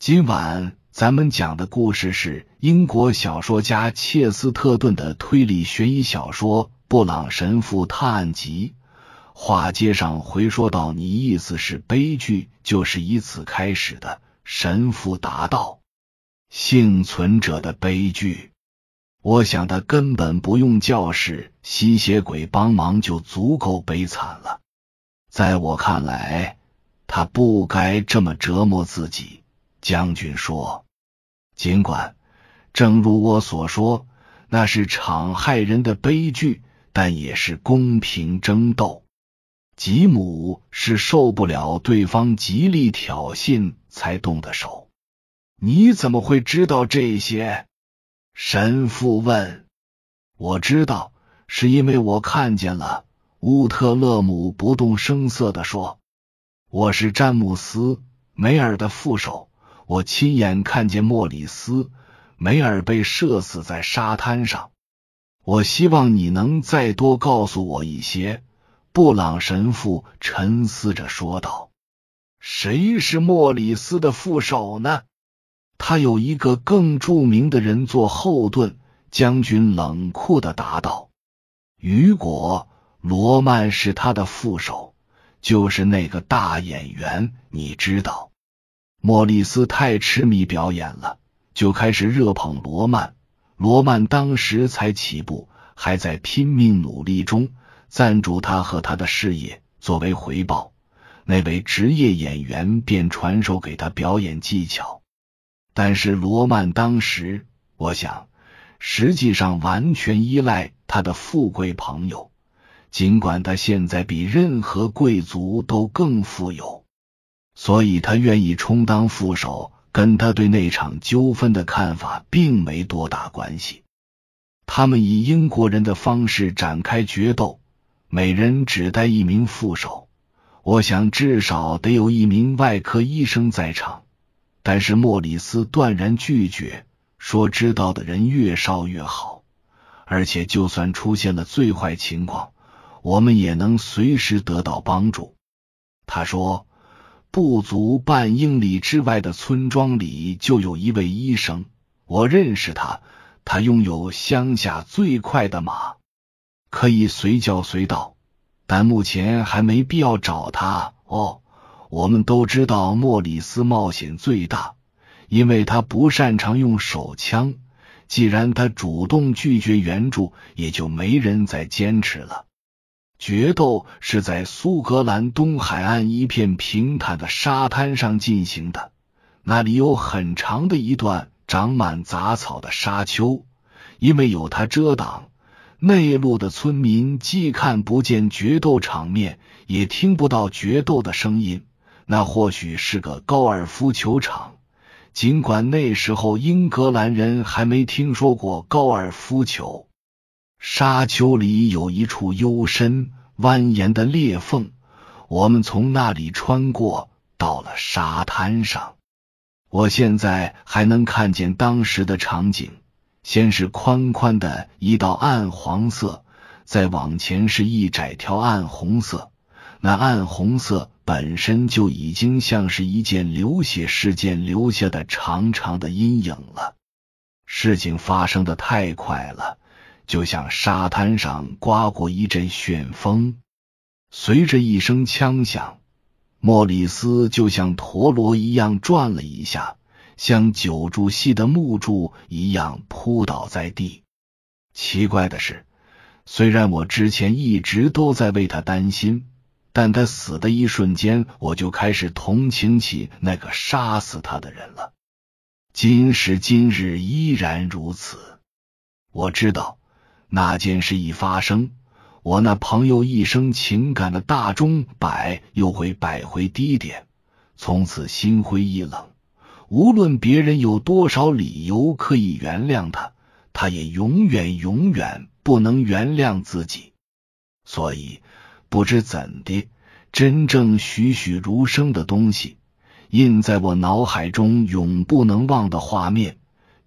今晚咱们讲的故事是英国小说家切斯特顿的推理悬疑小说《布朗神父探案集》。话接上回说到，你意思是悲剧就是以此开始的？神父答道：“幸存者的悲剧，我想他根本不用教士吸血鬼帮忙就足够悲惨了。在我看来，他不该这么折磨自己。”将军说：“尽管，正如我所说，那是场害人的悲剧，但也是公平争斗。”吉姆是受不了对方极力挑衅才动的手。你怎么会知道这些？神父问。我知道，是因为我看见了。乌特勒姆不动声色的说：“我是詹姆斯梅尔的副手，我亲眼看见莫里斯梅尔被射死在沙滩上。我希望你能再多告诉我一些。”布朗神父沉思着说道：“谁是莫里斯的副手呢？他有一个更著名的人做后盾。”将军冷酷的答道：“雨果罗曼是他的副手，就是那个大演员。你知道，莫里斯太痴迷表演了，就开始热捧罗曼。罗曼当时才起步，还在拼命努力中。”赞助他和他的事业，作为回报，那位职业演员便传授给他表演技巧。但是罗曼当时，我想，实际上完全依赖他的富贵朋友，尽管他现在比任何贵族都更富有，所以他愿意充当副手，跟他对那场纠纷的看法并没多大关系。他们以英国人的方式展开决斗。每人只带一名副手，我想至少得有一名外科医生在场。但是莫里斯断然拒绝，说知道的人越少越好，而且就算出现了最坏情况，我们也能随时得到帮助。他说，不足半英里之外的村庄里就有一位医生，我认识他，他拥有乡下最快的马。可以随叫随到，但目前还没必要找他。哦，我们都知道莫里斯冒险最大，因为他不擅长用手枪。既然他主动拒绝援助，也就没人再坚持了。决斗是在苏格兰东海岸一片平坦的沙滩上进行的，那里有很长的一段长满杂草的沙丘，因为有它遮挡。内陆的村民既看不见决斗场面，也听不到决斗的声音。那或许是个高尔夫球场，尽管那时候英格兰人还没听说过高尔夫球。沙丘里有一处幽深蜿蜒的裂缝，我们从那里穿过，到了沙滩上。我现在还能看见当时的场景。先是宽宽的一道暗黄色，再往前是一窄条暗红色。那暗红色本身就已经像是一件流血事件留下的长长的阴影了。事情发生的太快了，就像沙滩上刮过一阵旋风。随着一声枪响，莫里斯就像陀螺一样转了一下。像九柱系的木柱一样扑倒在地。奇怪的是，虽然我之前一直都在为他担心，但他死的一瞬间，我就开始同情起那个杀死他的人了。今时今日依然如此。我知道那件事一发生，我那朋友一生情感的大钟摆又会摆回低点，从此心灰意冷。无论别人有多少理由可以原谅他，他也永远永远不能原谅自己。所以，不知怎的，真正栩栩如生的东西印在我脑海中永不能忘的画面，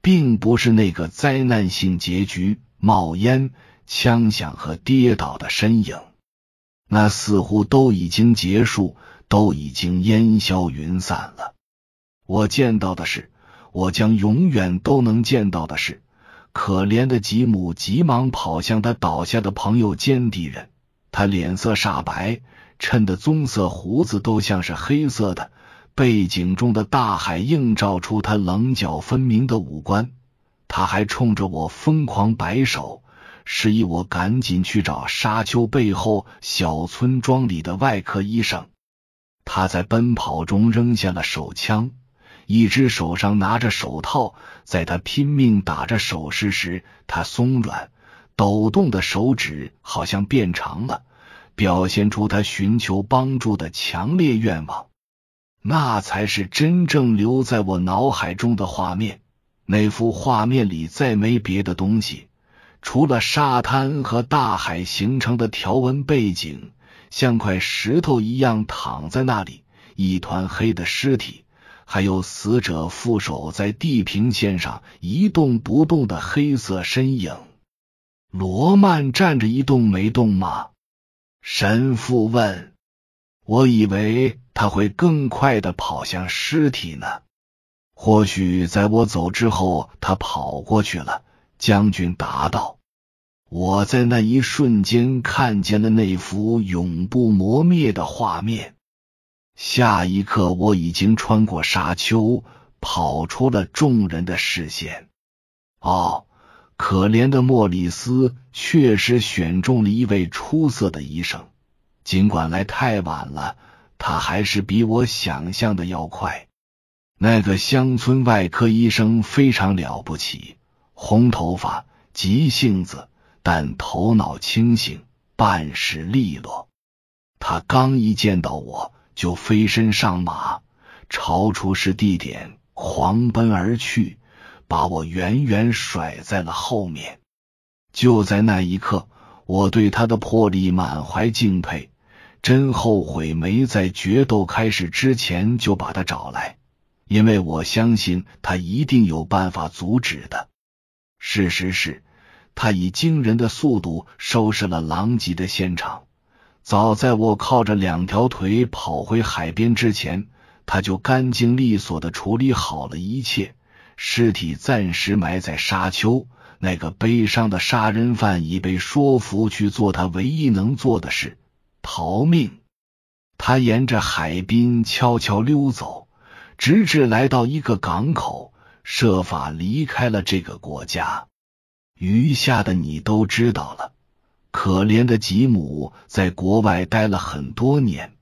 并不是那个灾难性结局——冒烟、枪响和跌倒的身影。那似乎都已经结束，都已经烟消云散了。我见到的是，我将永远都能见到的是，可怜的吉姆急忙跑向他倒下的朋友坚敌人，他脸色煞白，衬得棕色胡子都像是黑色的。背景中的大海映照出他棱角分明的五官，他还冲着我疯狂摆手，示意我赶紧去找沙丘背后小村庄里的外科医生。他在奔跑中扔下了手枪，一只手上拿着手套，在他拼命打着手势时，他松软抖动的手指好像变长了，表现出他寻求帮助的强烈愿望。那才是真正留在我脑海中的画面。那幅画面里再没别的东西，除了沙滩和大海形成的条纹背景，像块石头一样躺在那里，一团黑的尸体，还有死者负手在地平线上一动不动的黑色身影。罗曼站着一动没动吗？神父问。我以为他会更快的跑向尸体呢。或许在我走之后，他跑过去了。将军答道：“我在那一瞬间看见了那幅永不磨灭的画面。下一刻，我已经穿过沙丘，跑出了众人的视线。哦，可怜的莫里斯确实选中了一位出色的医生。”尽管来太晚了，他还是比我想象的要快。那个乡村外科医生非常了不起，红头发，急性子，但头脑清醒，办事利落。他刚一见到我，就飞身上马，朝出事地点狂奔而去，把我远远甩在了后面。就在那一刻，我对他的魄力满怀敬佩。真后悔没在决斗开始之前就把他找来，因为我相信他一定有办法阻止的。事实是，他以惊人的速度收拾了狼藉的现场。早在我靠着两条腿跑回海边之前，他就干净利索的处理好了一切。尸体暂时埋在沙丘，那个悲伤的杀人犯已被说服去做他唯一能做的事。逃命！他沿着海滨悄悄溜走，直至来到一个港口，设法离开了这个国家。余下的你都知道了。可怜的吉姆在国外待了很多年，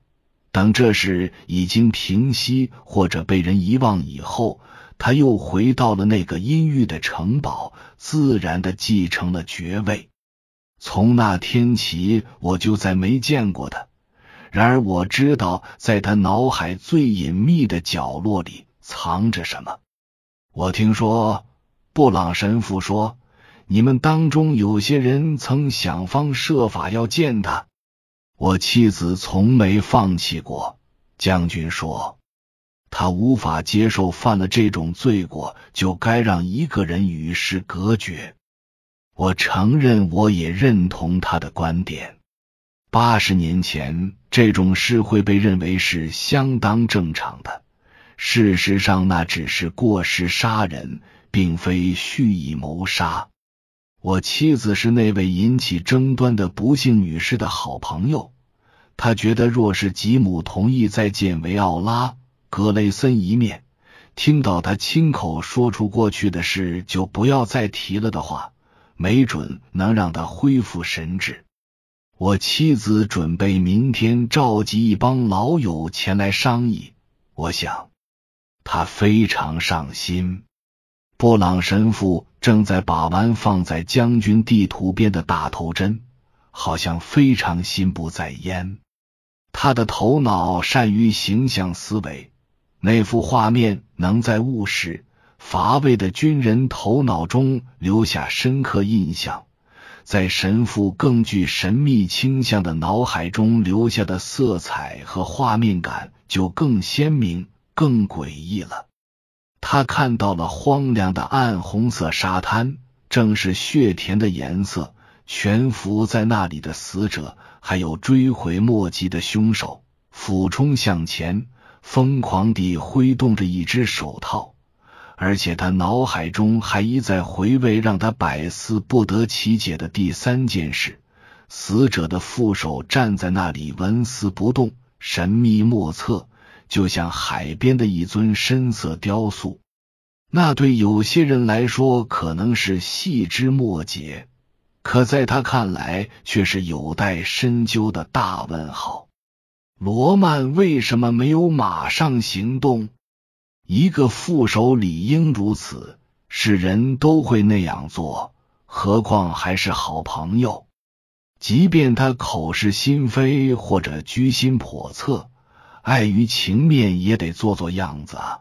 等这事已经平息或者被人遗忘以后，他又回到了那个阴郁的城堡，自然的继承了爵位。从那天起，我就再没见过他。然而我知道，在他脑海最隐秘的角落里藏着什么。我听说布朗神父说，你们当中有些人曾想方设法要见他。我妻子从没放弃过。将军说，他无法接受犯了这种罪过，就该让一个人与世隔绝。我承认，我也认同他的观点。八十年前，这种事会被认为是相当正常的。事实上，那只是过失杀人，并非蓄意谋杀。我妻子是那位引起争端的不幸女士的好朋友。她觉得，若是吉姆同意再见维奥拉·格雷森一面，听到他亲口说出过去的事就不要再提了的话。没准能让他恢复神智。我妻子准备明天召集一帮老友前来商议。我想，他非常上心。布朗神父正在把玩放在将军地图边的大头针，好像非常心不在焉。他的头脑善于形象思维，那幅画面能在务实。乏味的军人头脑中留下深刻印象，在神父更具神秘倾向的脑海中留下的色彩和画面感就更鲜明、更诡异了。他看到了荒凉的暗红色沙滩，正是血田的颜色；悬浮在那里的死者，还有追悔莫及的凶手，俯冲向前，疯狂地挥动着一只手套，而且他脑海中还一再回味让他百思不得其解的第三件事：死者的副手站在那里纹丝不动，神秘莫测，就像海边的一尊深色雕塑。那对有些人来说可能是细枝末节。可在他看来，却是有待深究的大问号。罗曼为什么没有马上行动？一个副手理应如此，是人都会那样做，何况还是好朋友。即便他口是心非或者居心叵测，碍于情面，也得做做样子啊。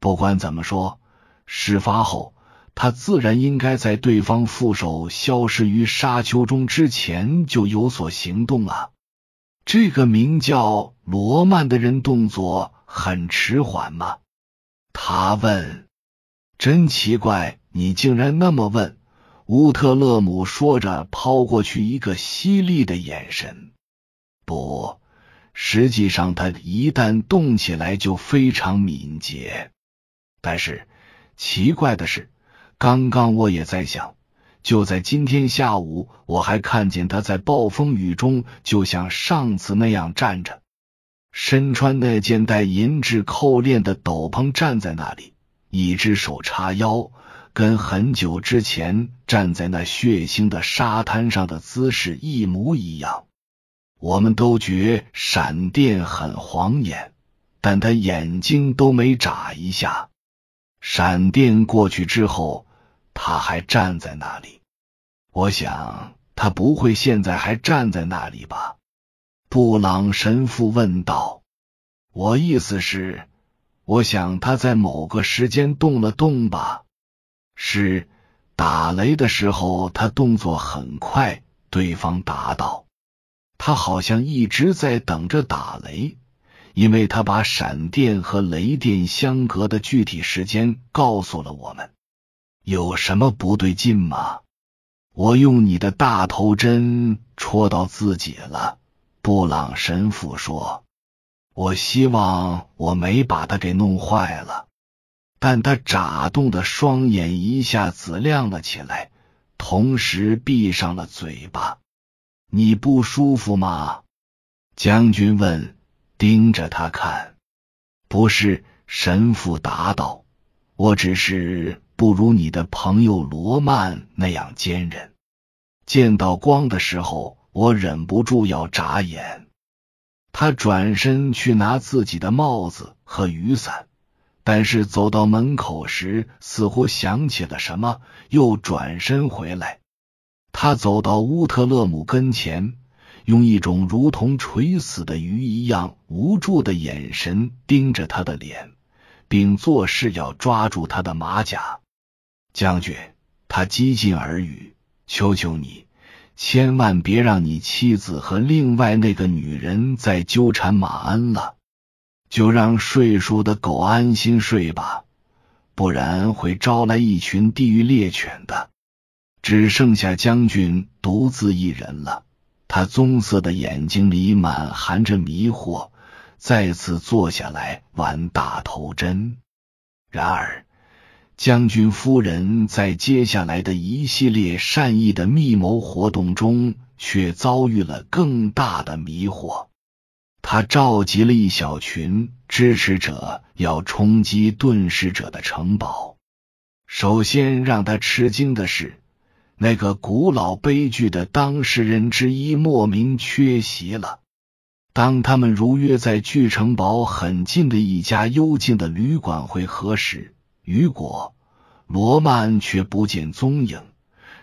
不管怎么说，事发后。他自然应该在对方副手消失于沙丘中之前就有所行动啊！这个名叫罗曼的人动作很迟缓吗？他问。真奇怪，你竟然那么问！乌特勒姆说着，抛过去一个犀利的眼神。不，实际上他一旦动起来就非常敏捷。但是奇怪的是。刚刚我也在想，就在今天下午，我还看见他在暴风雨中，就像上次那样站着，身穿那件带银质扣链的斗篷，站在那里，一只手叉腰，跟很久之前站在那血腥的沙滩上的姿势一模一样。我们都觉闪电很晃眼，但他眼睛都没眨一下。闪电过去之后。他还站在那里，我想他不会现在还站在那里吧？布朗神父问道。我意思是，我想他在某个时间动了动吧。是打雷的时候，他动作很快。对方答道。他好像一直在等着打雷，因为他把闪电和雷电相隔的具体时间告诉了我们。有什么不对劲吗？我用你的大头针戳到自己了。布朗神父说：“我希望我没把他给弄坏了。”但他眨动的双眼一下子亮了起来，同时闭上了嘴巴。“你不舒服吗？”将军问，盯着他看。“不是。”神父答道，“我只是……”不如你的朋友罗曼那样坚韧。见到光的时候，我忍不住要眨眼。他转身去拿自己的帽子和雨伞，但是走到门口时，似乎想起了什么，又转身回来。他走到乌特勒姆跟前，用一种如同垂死的鱼一样无助的眼神盯着他的脸，并作势要抓住他的马甲。将军，他激进耳语：“求求你，千万别让你妻子和另外那个女人再纠缠马恩了，就让睡熟的狗安心睡吧，不然会招来一群地狱猎犬的。”只剩下将军独自一人了，他棕色的眼睛里满含着迷惑，再次坐下来玩大头针。然而。将军夫人在接下来的一系列善意的密谋活动中，却遭遇了更大的迷惑。他召集了一小群支持者，要冲击遁世者的城堡。首先让他吃惊的是，那个古老悲剧的当事人之一莫名缺席了。当他们如约在距城堡很近的一家幽静的旅馆会合时，雨果、罗曼却不见踪影，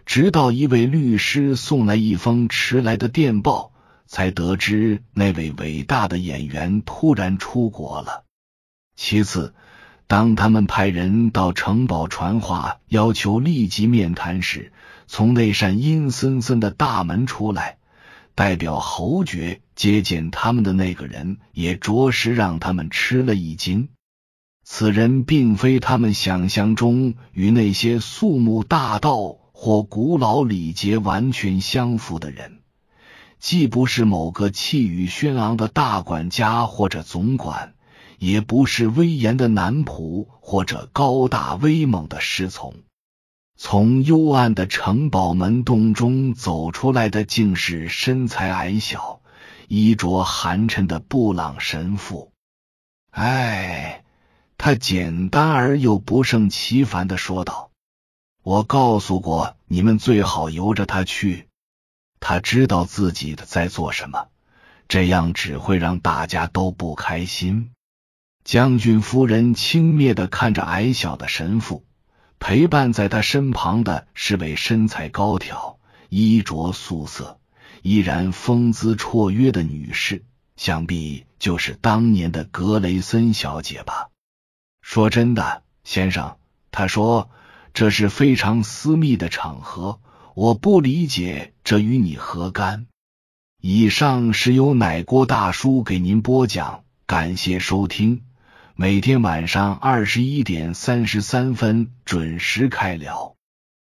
直到一位律师送来一封迟来的电报，才得知那位伟大的演员突然出国了。其次，当他们派人到城堡传话，要求立即面谈时，从那扇阴森森的大门出来，代表侯爵接见他们的那个人，也着实让他们吃了一惊。此人并非他们想象中与那些肃穆大道或古老礼节完全相符的人，既不是某个气宇轩昂的大管家或者总管，也不是威严的男仆或者高大威猛的侍从。从幽暗的城堡门洞中走出来的，竟是身材矮小、衣着寒碜的布朗神父。哎，他简单而又不胜其烦的说道：“我告诉过你们，最好由着他去。他知道自己的在做什么，这样只会让大家都不开心。”将军夫人轻蔑的看着矮小的神父。陪伴在他身旁的是位身材高挑、衣着素色、依然风姿绰约的女士，想必就是当年的格雷森小姐吧。说真的，先生，他说这是非常私密的场合，我不理解这与你何干。以上是由奶锅大叔给您播讲，感谢收听。每天晚上二十一点三十三分准时开聊。